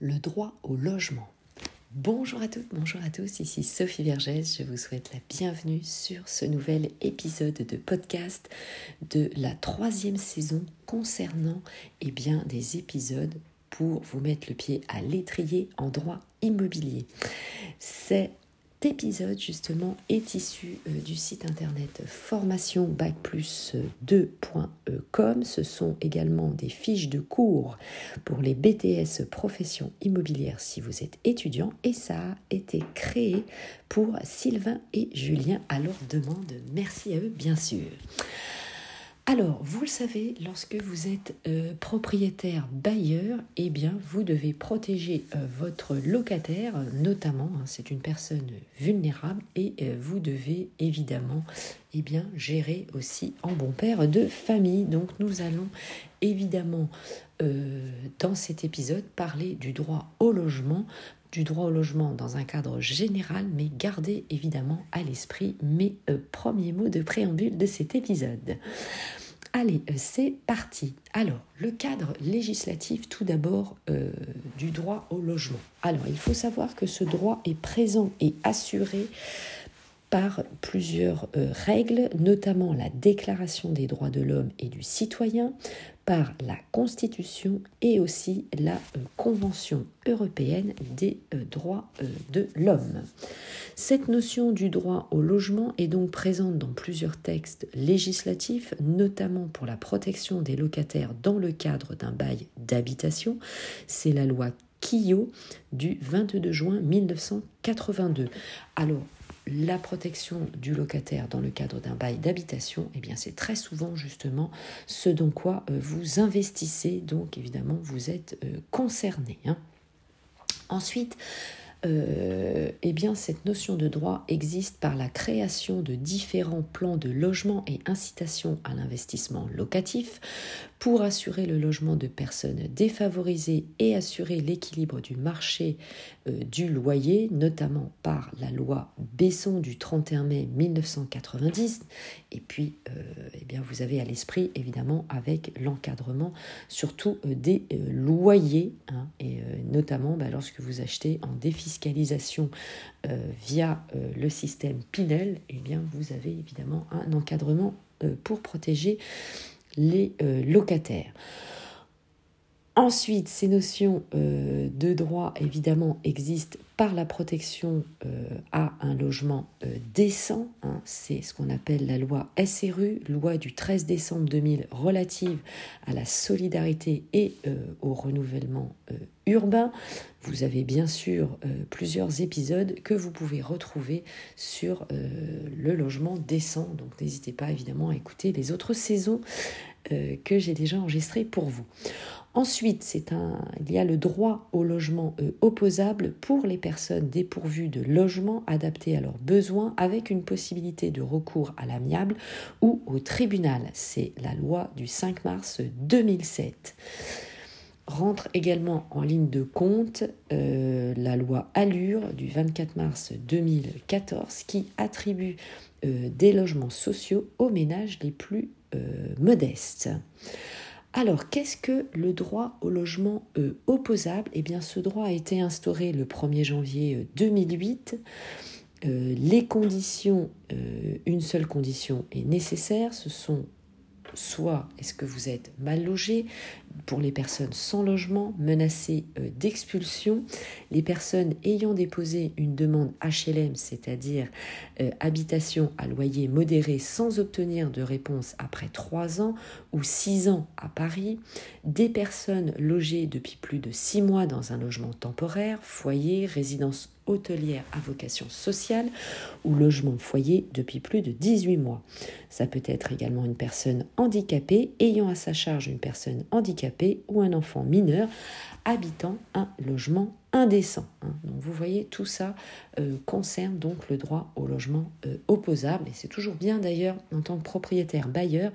le droit au logement. Bonjour à toutes, bonjour à tous, ici Sophie Vergès, je vous souhaite la bienvenue sur ce nouvel épisode de podcast de la troisième saison concernant eh bien, des épisodes pour vous mettre le pied à l'étrier en droit immobilier. C'est épisode justement est issu euh, du site internet formation bac plus 2.com. Ce sont également des fiches de cours pour les BTS profession immobilière si vous êtes étudiant et ça a été créé pour Sylvain et Julien à leur demande. Merci à eux bien sûr. Alors, vous le savez, lorsque vous êtes euh, propriétaire bailleur, eh bien, vous devez protéger euh, votre locataire, notamment, hein, c'est une personne vulnérable, et euh, vous devez évidemment, eh bien, gérer aussi en bon père de famille. Donc, nous allons évidemment, dans cet épisode, parler du droit au logement, du droit au logement dans un cadre général, mais gardez évidemment à l'esprit mes premiers mots de préambule de cet épisode. Allez, euh, c'est parti. Alors, le cadre législatif, tout d'abord, euh, du droit au logement. Alors, il faut savoir que ce droit est présent et assuré par plusieurs euh, règles, notamment la Déclaration des droits de l'homme et du citoyen, par la Constitution et aussi la euh, Convention européenne des euh, droits euh, de l'homme. Cette notion du droit au logement est donc présente dans plusieurs textes législatifs, notamment pour la protection des locataires dans le cadre d'un bail d'habitation. C'est la loi Quillot du 22 juin 1982. Alors, la protection du locataire dans le cadre d'un bail d'habitation, eh bien c'est très souvent justement ce dont quoi euh, vous investissez, donc évidemment vous êtes euh, concerné. Hein. Ensuite, euh, eh bien, cette notion de droit existe par la création de différents plans de logement et incitation à l'investissement locatif pour assurer le logement de personnes défavorisées et assurer l'équilibre du marché euh, du loyer, notamment par la loi Besson du 31 mai 1990. Et puis, euh, eh bien, vous avez à l'esprit, évidemment, avec l'encadrement surtout euh, des loyers, hein, et notamment bah, lorsque vous achetez en défiscalisation via le système Pinel, eh bien, vous avez évidemment un encadrement pour protéger les euh, locataires. Ensuite, ces notions euh, de droit, évidemment, existent par la protection euh, à un logement décent. Hein. C'est ce qu'on appelle la loi SRU, loi du 13 décembre 2000 relative à la solidarité et au renouvellement urbain. Vous avez bien sûr plusieurs épisodes que vous pouvez retrouver sur le logement décent. Donc n'hésitez pas évidemment à écouter les autres saisons euh, que j'ai déjà enregistré pour vous. Ensuite, c'est un, il y a le droit au logement euh, opposable pour les personnes dépourvues de logement adapté à leurs besoins avec une possibilité de recours à l'amiable ou au tribunal. C'est la loi du 5 mars 2007 rentre également en ligne de compte euh, la loi Allure du 24 mars 2014 qui attribue des logements sociaux aux ménages les plus euh, modeste. Alors, qu'est-ce que le droit au logement euh, opposable? Eh bien, ce droit a été instauré le 1er janvier 2008. Euh, les conditions, une seule condition est nécessaire, ce sont soit est-ce que vous êtes mal logé, pour les personnes sans logement, menacées euh, d'expulsion, les personnes ayant déposé une demande HLM, c'est-à-dire euh, habitation à loyer modéré sans obtenir de réponse après trois ans ou six ans à Paris, des personnes logées depuis plus de six mois dans un logement temporaire, foyer, résidence hôtelière à vocation sociale ou logement foyer depuis plus de 18 mois. Ça peut être également une personne handicapée ayant à sa charge une personne handicapée ou un enfant mineur habitant un logement indécent. Hein. Donc vous voyez, tout ça euh, concerne donc le droit au logement euh, opposable. Et c'est toujours bien d'ailleurs, en tant que propriétaire bailleur,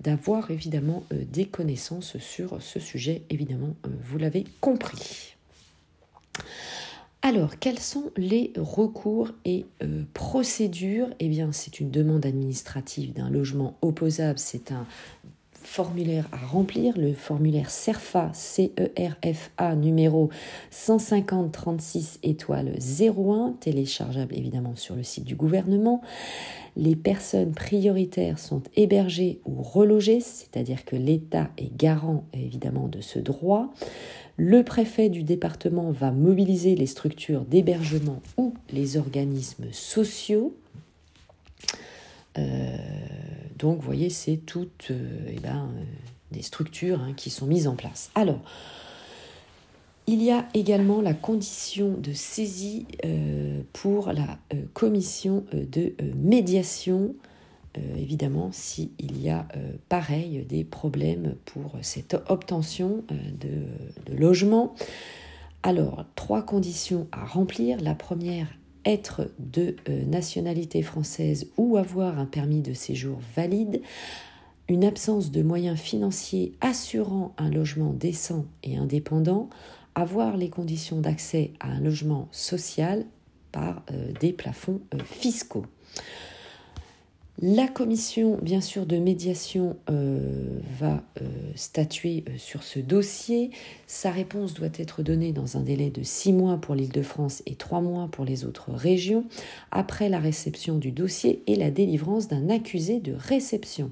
d'avoir évidemment euh, des connaissances sur ce sujet. Évidemment, vous l'avez compris. Alors, quels sont les recours et euh, procédures? Eh bien, c'est une demande administrative d'un logement opposable. C'est un formulaire à remplir, le formulaire CERFA, C-E-R-F-A, numéro 15036 étoile 01, téléchargeable évidemment sur le site du gouvernement. Les personnes prioritaires sont hébergées ou relogées, c'est-à-dire que l'État est garant évidemment de ce droit. Le préfet du département va mobiliser les structures d'hébergement ou les organismes sociaux. Euh, donc, vous voyez, c'est toutes euh, eh ben, euh, des structures hein, qui sont mises en place. Alors, il y a également la condition de saisie pour la commission de médiation, évidemment, s'il y a pareil des problèmes pour cette obtention de, de logement. Alors, trois conditions à remplir. La première, être de euh, nationalité française ou avoir un permis de séjour valide, une absence de moyens financiers assurant un logement décent et indépendant, avoir les conditions d'accès à un logement social par euh, des plafonds euh, fiscaux. La commission, bien sûr, de médiation euh, va euh, statuer euh, sur ce dossier. Sa réponse doit être donnée dans un délai de six mois pour l'Île-de-France et trois mois pour les autres régions, après la réception du dossier et la délivrance d'un accusé de réception.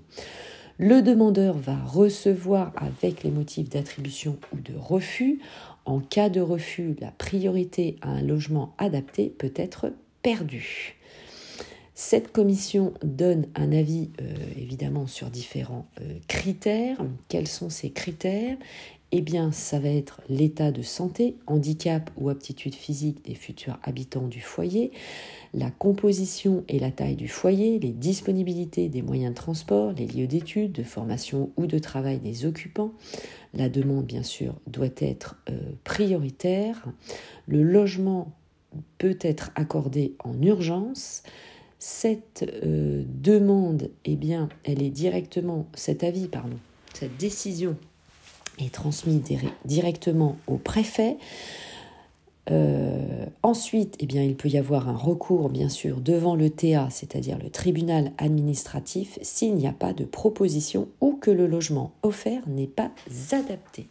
Le demandeur va recevoir avec les motifs d'attribution ou de refus. En cas de refus, la priorité à un logement adapté peut être perdue. Cette commission donne un avis euh, évidemment sur différents euh, critères. Quels sont ces critères? Eh bien, ça va être l'état de santé, handicap ou aptitude physique des futurs habitants du foyer, la composition et la taille du foyer, les disponibilités des moyens de transport, les lieux d'études, de formation ou de travail des occupants. La demande, bien sûr, doit être euh, prioritaire. Le logement peut être accordé en urgence. Cette euh, demande, eh bien, elle est directement, cet avis, pardon, cette décision est transmise directement au préfet. Euh, ensuite, eh bien, il peut y avoir un recours, bien sûr, devant le TA, c'est-à-dire le tribunal administratif, s'il n'y a pas de proposition ou que le logement offert n'est pas adapté.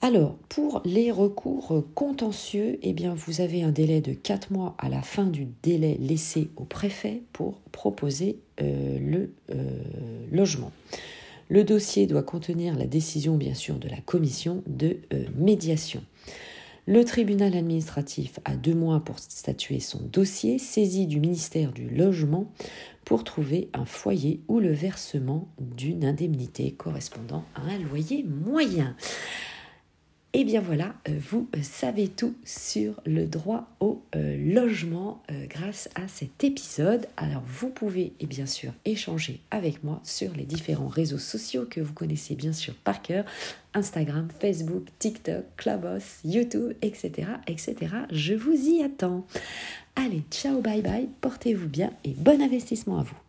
Alors, pour les recours contentieux, eh bien, vous avez un délai de 4 mois à la fin du délai laissé au préfet pour proposer euh, le euh, logement. Le dossier doit contenir la décision, bien sûr, de la commission de euh, médiation. Le tribunal administratif a deux mois pour statuer son dossier, saisi du ministère du Logement pour trouver un foyer ou le versement d'une indemnité correspondant à un loyer moyen. Et eh bien voilà, euh, vous euh, savez tout sur le droit au euh, logement grâce à cet épisode. Alors vous pouvez et bien sûr échanger avec moi sur les différents réseaux sociaux que vous connaissez bien sûr par cœur. Instagram, Facebook, TikTok, Clubhouse, YouTube, etc. etc. Je vous y attends. Allez, ciao, bye bye, portez-vous bien et bon investissement à vous.